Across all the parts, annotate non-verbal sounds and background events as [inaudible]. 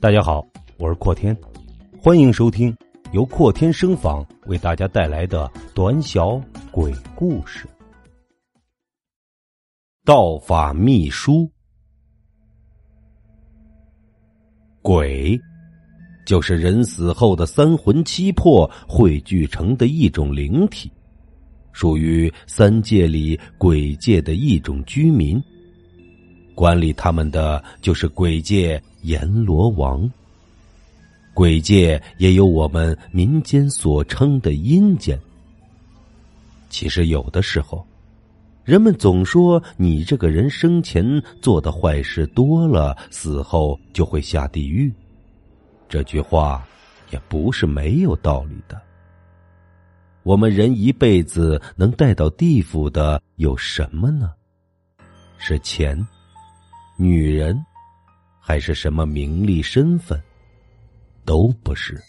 大家好，我是阔天，欢迎收听由阔天声访为大家带来的短小鬼故事《道法秘书》。鬼，就是人死后的三魂七魄汇聚成的一种灵体，属于三界里鬼界的一种居民。管理他们的就是鬼界阎罗王。鬼界也有我们民间所称的阴间。其实有的时候，人们总说你这个人生前做的坏事多了，死后就会下地狱。这句话也不是没有道理的。我们人一辈子能带到地府的有什么呢？是钱。女人，还是什么名利身份，都不是。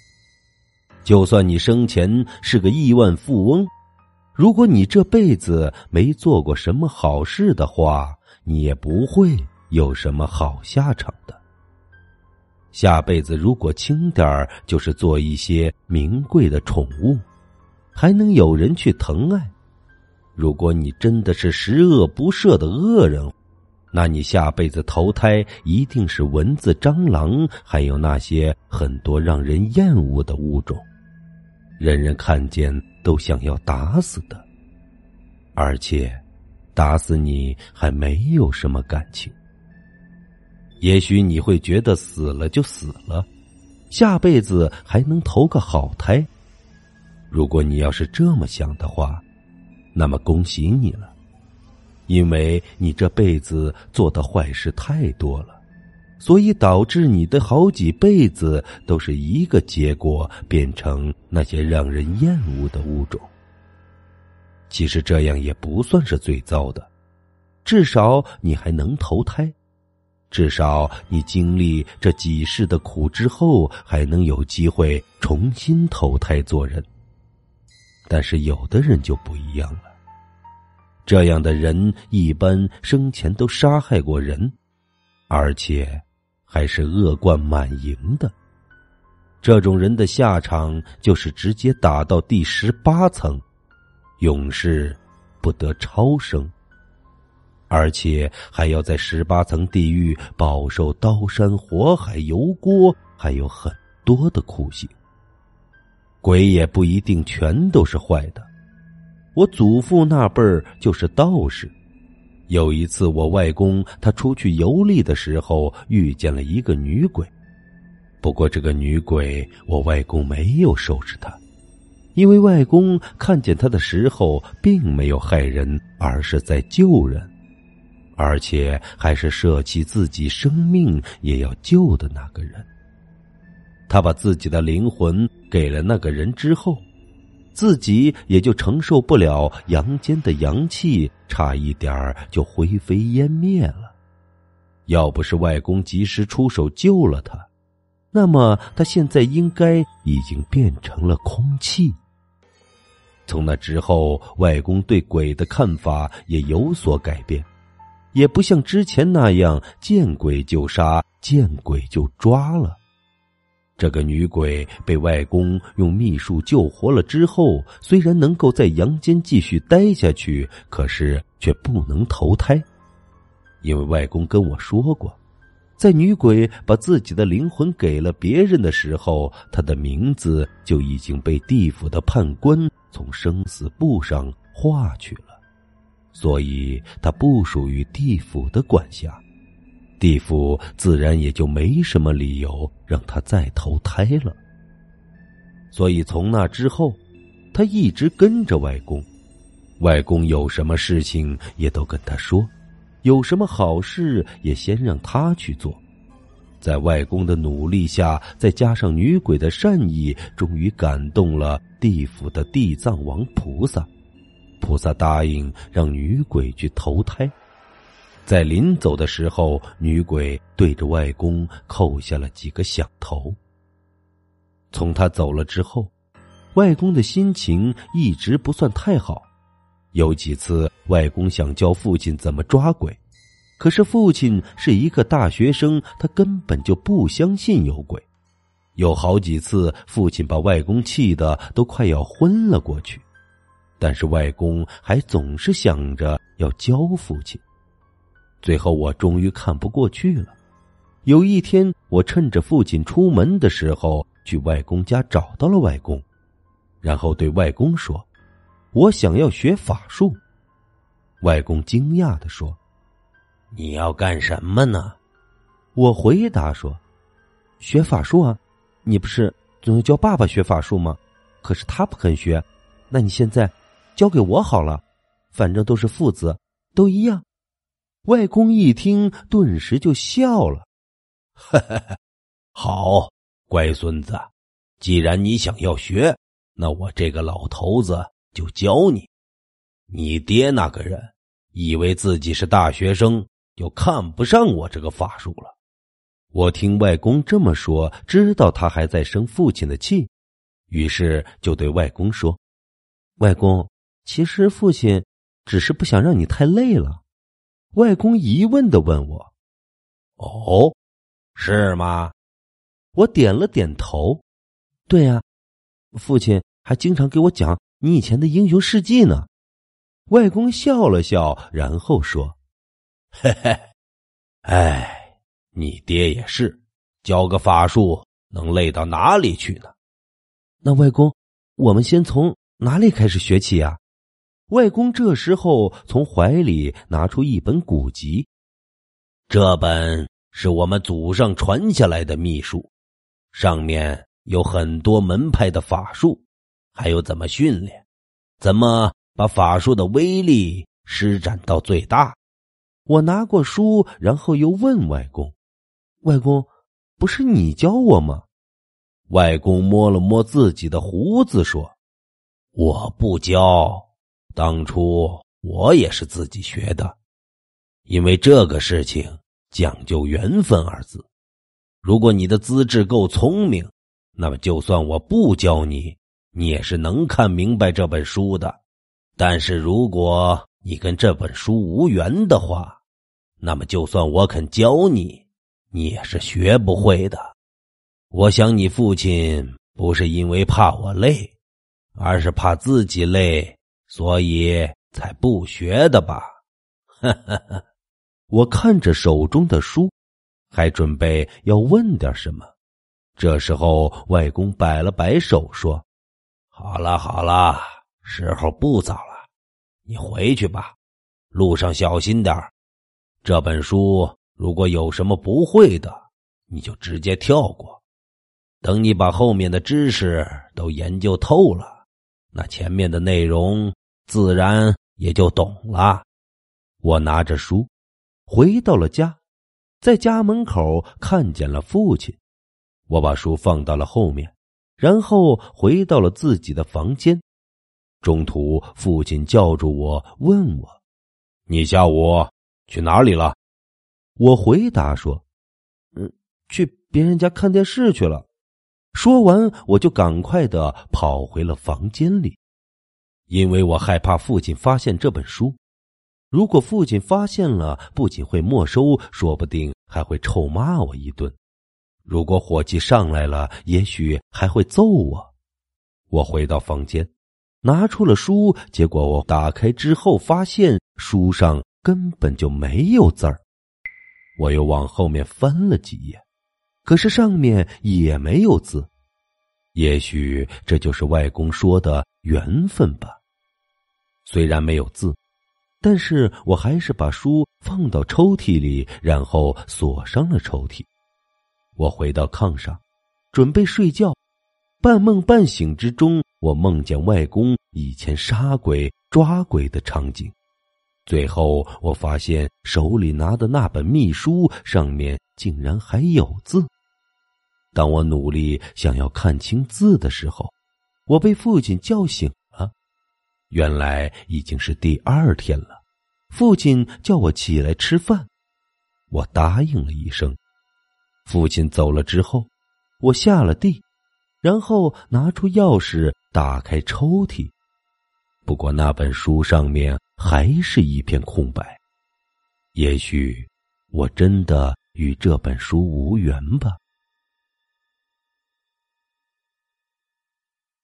就算你生前是个亿万富翁，如果你这辈子没做过什么好事的话，你也不会有什么好下场的。下辈子如果轻点儿，就是做一些名贵的宠物，还能有人去疼爱。如果你真的是十恶不赦的恶人。那你下辈子投胎一定是蚊子、蟑螂，还有那些很多让人厌恶的物种，人人看见都想要打死的。而且，打死你还没有什么感情。也许你会觉得死了就死了，下辈子还能投个好胎。如果你要是这么想的话，那么恭喜你了。因为你这辈子做的坏事太多了，所以导致你的好几辈子都是一个结果，变成那些让人厌恶的物种。其实这样也不算是最糟的，至少你还能投胎，至少你经历这几世的苦之后，还能有机会重新投胎做人。但是有的人就不一样了。这样的人一般生前都杀害过人，而且还是恶贯满盈的。这种人的下场就是直接打到第十八层，永世不得超生，而且还要在十八层地狱饱受刀山火海、油锅，还有很多的酷刑。鬼也不一定全都是坏的。我祖父那辈儿就是道士。有一次，我外公他出去游历的时候，遇见了一个女鬼。不过，这个女鬼，我外公没有收拾她，因为外公看见她的时候，并没有害人，而是在救人，而且还是舍弃自己生命也要救的那个人。他把自己的灵魂给了那个人之后。自己也就承受不了阳间的阳气，差一点儿就灰飞烟灭了。要不是外公及时出手救了他，那么他现在应该已经变成了空气。从那之后，外公对鬼的看法也有所改变，也不像之前那样见鬼就杀，见鬼就抓了。这个女鬼被外公用秘术救活了之后，虽然能够在阳间继续待下去，可是却不能投胎，因为外公跟我说过，在女鬼把自己的灵魂给了别人的时候，她的名字就已经被地府的判官从生死簿上划去了，所以她不属于地府的管辖。地府自然也就没什么理由让他再投胎了。所以从那之后，他一直跟着外公。外公有什么事情也都跟他说，有什么好事也先让他去做。在外公的努力下，再加上女鬼的善意，终于感动了地府的地藏王菩萨。菩萨答应让女鬼去投胎。在临走的时候，女鬼对着外公叩下了几个响头。从他走了之后，外公的心情一直不算太好。有几次，外公想教父亲怎么抓鬼，可是父亲是一个大学生，他根本就不相信有鬼。有好几次，父亲把外公气得都快要昏了过去，但是外公还总是想着要教父亲。最后，我终于看不过去了。有一天，我趁着父亲出门的时候，去外公家找到了外公，然后对外公说：“我想要学法术。”外公惊讶的说：“你要干什么呢？”我回答说：“学法术啊。”你不是总要教爸爸学法术吗？可是他不肯学，那你现在交给我好了，反正都是父子，都一样。外公一听，顿时就笑了：“ [laughs] 好，乖孙子，既然你想要学，那我这个老头子就教你。你爹那个人以为自己是大学生，就看不上我这个法术了。”我听外公这么说，知道他还在生父亲的气，于是就对外公说：“外公，其实父亲只是不想让你太累了。”外公疑问的问我：“哦，是吗？”我点了点头：“对呀，父亲还经常给我讲你以前的英雄事迹呢。”外公笑了笑，然后说：“嘿嘿，哎。”你爹也是，教个法术能累到哪里去呢？那外公，我们先从哪里开始学起啊？外公这时候从怀里拿出一本古籍，这本是我们祖上传下来的秘术，上面有很多门派的法术，还有怎么训练，怎么把法术的威力施展到最大。我拿过书，然后又问外公。外公，不是你教我吗？外公摸了摸自己的胡子，说：“我不教，当初我也是自己学的。因为这个事情讲究缘分二字。如果你的资质够聪明，那么就算我不教你，你也是能看明白这本书的。但是如果你跟这本书无缘的话，那么就算我肯教你。”你也是学不会的。我想你父亲不是因为怕我累，而是怕自己累，所以才不学的吧？哈哈哈！我看着手中的书，还准备要问点什么。这时候，外公摆了摆手说：“好了好了，时候不早了，你回去吧，路上小心点这本书。”如果有什么不会的，你就直接跳过。等你把后面的知识都研究透了，那前面的内容自然也就懂了。我拿着书回到了家，在家门口看见了父亲。我把书放到了后面，然后回到了自己的房间。中途，父亲叫住我，问我：“你下午去哪里了？”我回答说：“嗯，去别人家看电视去了。”说完，我就赶快的跑回了房间里，因为我害怕父亲发现这本书。如果父亲发现了，不仅会没收，说不定还会臭骂我一顿。如果火气上来了，也许还会揍我。我回到房间，拿出了书，结果我打开之后，发现书上根本就没有字儿。我又往后面翻了几页，可是上面也没有字。也许这就是外公说的缘分吧。虽然没有字，但是我还是把书放到抽屉里，然后锁上了抽屉。我回到炕上，准备睡觉。半梦半醒之中，我梦见外公以前杀鬼抓鬼的场景。最后，我发现手里拿的那本秘书上面竟然还有字。当我努力想要看清字的时候，我被父亲叫醒。原来已经是第二天了。父亲叫我起来吃饭，我答应了一声。父亲走了之后，我下了地，然后拿出钥匙打开抽屉。不过那本书上面还是一片空白，也许我真的与这本书无缘吧。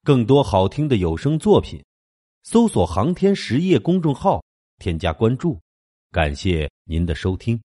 更多好听的有声作品，搜索“航天实业”公众号，添加关注。感谢您的收听。